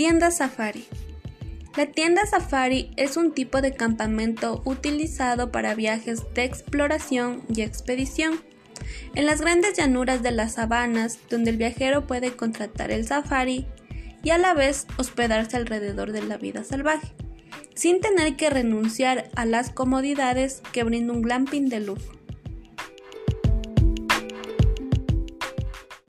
Tienda Safari. La tienda safari es un tipo de campamento utilizado para viajes de exploración y expedición. En las grandes llanuras de las sabanas, donde el viajero puede contratar el safari y a la vez hospedarse alrededor de la vida salvaje, sin tener que renunciar a las comodidades que brinda un glamping de lujo.